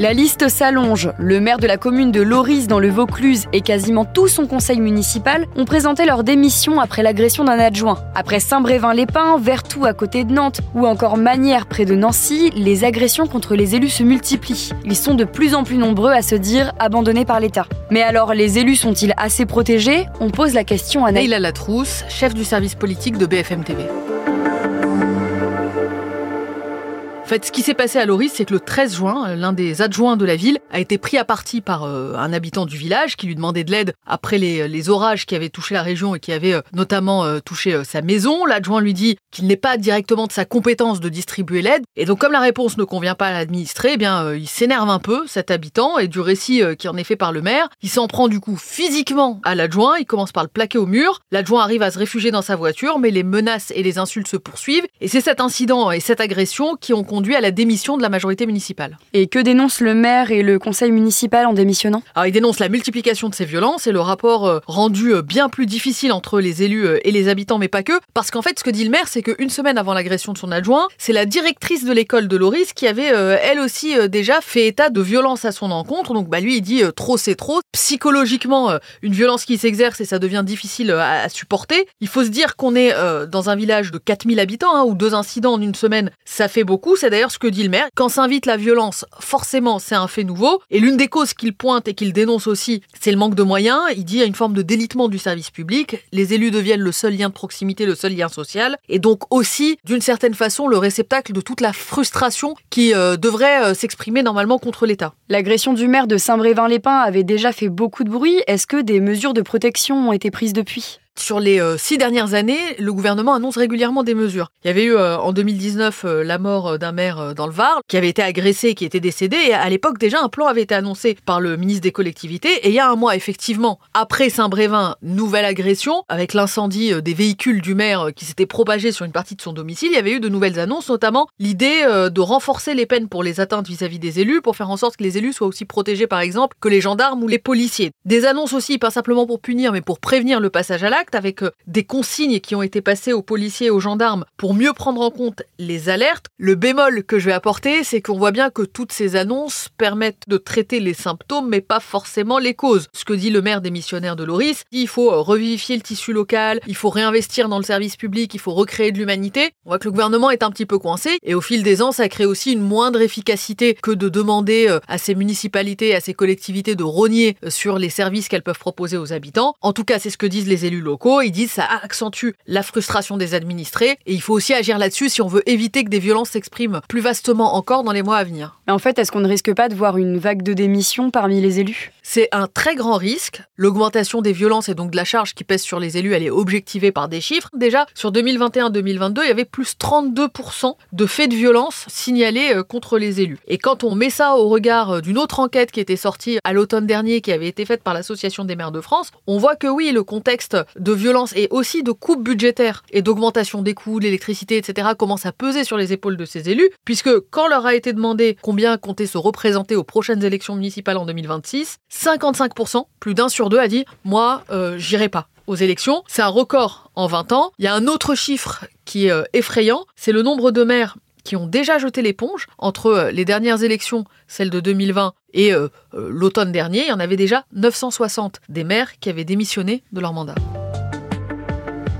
La liste s'allonge. Le maire de la commune de Loris dans le Vaucluse et quasiment tout son conseil municipal ont présenté leur démission après l'agression d'un adjoint. Après Saint-Brévin-les-Pins, Vertou à côté de Nantes ou encore Manières près de Nancy, les agressions contre les élus se multiplient. Ils sont de plus en plus nombreux à se dire abandonnés par l'État. Mais alors, les élus sont-ils assez protégés? On pose la question à Naïla Latrousse, chef du service politique de BFM TV. Ce qui s'est passé à Loris, c'est que le 13 juin, euh, l'un des adjoints de la ville a été pris à partie par euh, un habitant du village qui lui demandait de l'aide après les, orages qui avaient touché la région et qui avaient euh, notamment touché sa maison. L'adjoint lui dit qu'il n'est pas directement de sa compétence de distribuer l'aide. Et donc, comme la réponse ne convient pas à l'administré, eh bien, il s'énerve un peu, cet habitant, et du récit qui en est fait par le maire, il s'en prend du coup physiquement à l'adjoint. Il commence par le plaquer au mur. L'adjoint arrive à se réfugier dans sa voiture, mais les menaces et les insultes se poursuivent. Et c'est cet incident et cette agression qui ont conduit à la démission de la majorité municipale. Et que dénoncent le maire et le conseil municipal en démissionnant? Alors, ils dénoncent la multiplication de ces violences et le rapport euh, rendu euh, bien plus difficile entre les élus euh, et les habitants, mais pas que. Parce qu'en fait, ce que dit le maire, c'est qu'une semaine avant l'agression de son adjoint, c'est la directrice de l'école de Loris qui avait, elle aussi, déjà fait état de violence à son encontre. Donc, bah, lui, il dit trop, c'est trop. Psychologiquement, une violence qui s'exerce et ça devient difficile à, supporter. Il faut se dire qu'on est dans un village de 4000 habitants, hein, où deux incidents en une semaine, ça fait beaucoup. C'est d'ailleurs ce que dit le maire. Quand s'invite la violence, forcément, c'est un fait nouveau. Et l'une des causes qu'il pointe et qu'il dénonce aussi, c'est le manque de moyens. Il dit à une forme de délitement du service public. Les élus deviennent le seul lien de proximité, le seul lien social. Et donc aussi, d'une certaine façon, le réceptacle de toute la frustration qui euh, devrait euh, s'exprimer normalement contre l'État. L'agression du maire de Saint-Brévin-les-Pins avait déjà fait beaucoup de bruit. Est-ce que des mesures de protection ont été prises depuis? Sur les euh, six dernières années, le gouvernement annonce régulièrement des mesures. Il y avait eu euh, en 2019 euh, la mort d'un maire dans le Var qui avait été agressé qui était décédé. Et à l'époque, déjà, un plan avait été annoncé par le ministre des collectivités. Et il y a un mois, effectivement, après Saint-Brévin, nouvelle agression avec l'incendie des véhicules du maire qui s'était propagé sur une partie de son domicile. Il y avait eu de nouvelles annonces, notamment l'idée de renforcer les peines pour les atteintes vis-à-vis des élus, pour faire en sorte que les élus soient aussi protégés, par exemple, que les gendarmes ou les policiers. Des annonces aussi, pas simplement pour punir, mais pour prévenir le passage à l'acte avec euh, des consignes qui ont été passées aux policiers et aux gendarmes pour mieux prendre en compte les alertes. Le bémol que je vais apporter, c'est qu'on voit bien que toutes ces annonces permettent de traiter les symptômes, mais pas forcément les causes. Ce que dit le maire des missionnaires de Loris, il faut euh, revivifier le tissu local, il faut réinvestir dans le service public, il faut recréer de l'humanité. On voit que le gouvernement est un petit peu coincé, et au fil des ans, ça crée aussi une moindre efficacité que de demander euh, à ces municipalités, à ces collectivités de rogner sur les services qu'elles peuvent proposer aux habitants. En tout cas, c'est ce que disent les élus locaux ils disent ça accentue la frustration des administrés et il faut aussi agir là-dessus si on veut éviter que des violences s'expriment plus vastement encore dans les mois à venir. Mais en fait, est-ce qu'on ne risque pas de voir une vague de démissions parmi les élus? C'est un très grand risque. L'augmentation des violences et donc de la charge qui pèse sur les élus, elle est objectivée par des chiffres. Déjà, sur 2021-2022, il y avait plus 32% de faits de violence signalés euh, contre les élus. Et quand on met ça au regard euh, d'une autre enquête qui était sortie à l'automne dernier, qui avait été faite par l'Association des maires de France, on voit que oui, le contexte de violence et aussi de coupes budgétaires et d'augmentation des coûts, de l'électricité, etc., commence à peser sur les épaules de ces élus, puisque quand leur a été demandé combien comptait se représenter aux prochaines élections municipales en 2026, 55%, plus d'un sur deux, a dit Moi, euh, j'irai pas aux élections. C'est un record en 20 ans. Il y a un autre chiffre qui est euh, effrayant, c'est le nombre de maires qui ont déjà jeté l'éponge entre euh, les dernières élections, celles de 2020 et l'automne dernier. Il y en avait déjà 960 des maires qui avaient démissionné de leur mandat.